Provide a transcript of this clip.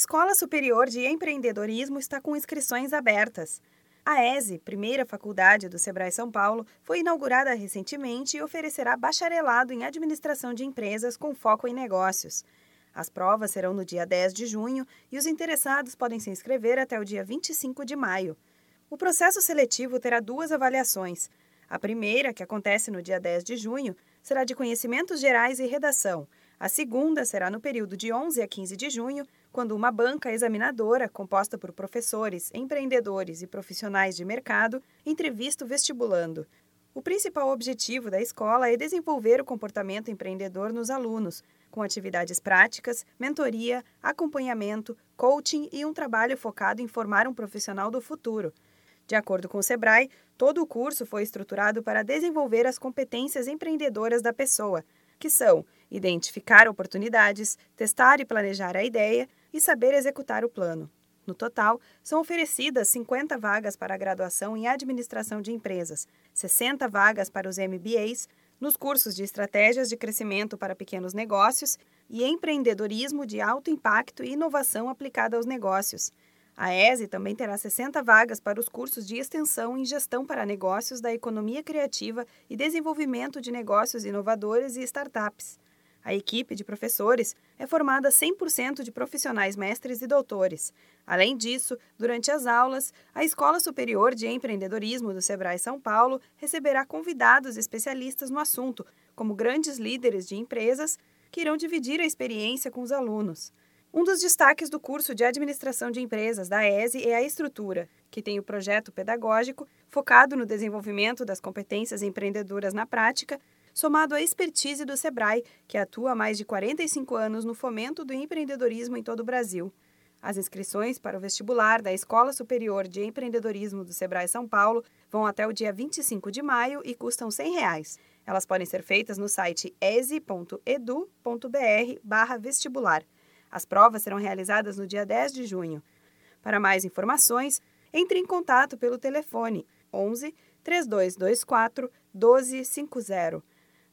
Escola Superior de Empreendedorismo está com inscrições abertas. A ESE, primeira faculdade do Sebrae São Paulo, foi inaugurada recentemente e oferecerá bacharelado em administração de empresas com foco em negócios. As provas serão no dia 10 de junho e os interessados podem se inscrever até o dia 25 de maio. O processo seletivo terá duas avaliações. A primeira, que acontece no dia 10 de junho, será de conhecimentos gerais e redação. A segunda será no período de 11 a 15 de junho, quando uma banca examinadora, composta por professores, empreendedores e profissionais de mercado, entrevista o vestibulando. O principal objetivo da escola é desenvolver o comportamento empreendedor nos alunos, com atividades práticas, mentoria, acompanhamento, coaching e um trabalho focado em formar um profissional do futuro. De acordo com o Sebrae, todo o curso foi estruturado para desenvolver as competências empreendedoras da pessoa, que são identificar oportunidades, testar e planejar a ideia e saber executar o plano. No total, são oferecidas 50 vagas para a graduação em administração de empresas, 60 vagas para os MBAs, nos cursos de estratégias de crescimento para pequenos negócios e empreendedorismo de alto impacto e inovação aplicada aos negócios. A ESE também terá 60 vagas para os cursos de extensão em gestão para negócios da economia criativa e desenvolvimento de negócios inovadores e startups. A equipe de professores é formada 100% de profissionais mestres e doutores. Além disso, durante as aulas, a Escola Superior de Empreendedorismo do Sebrae São Paulo receberá convidados especialistas no assunto, como grandes líderes de empresas, que irão dividir a experiência com os alunos. Um dos destaques do curso de Administração de Empresas da ESE é a estrutura, que tem o projeto pedagógico focado no desenvolvimento das competências empreendedoras na prática somado à expertise do Sebrae, que atua há mais de 45 anos no fomento do empreendedorismo em todo o Brasil. As inscrições para o vestibular da Escola Superior de Empreendedorismo do Sebrae São Paulo vão até o dia 25 de maio e custam 100 reais. Elas podem ser feitas no site ese.edu.br vestibular. As provas serão realizadas no dia 10 de junho. Para mais informações, entre em contato pelo telefone 11 3224 1250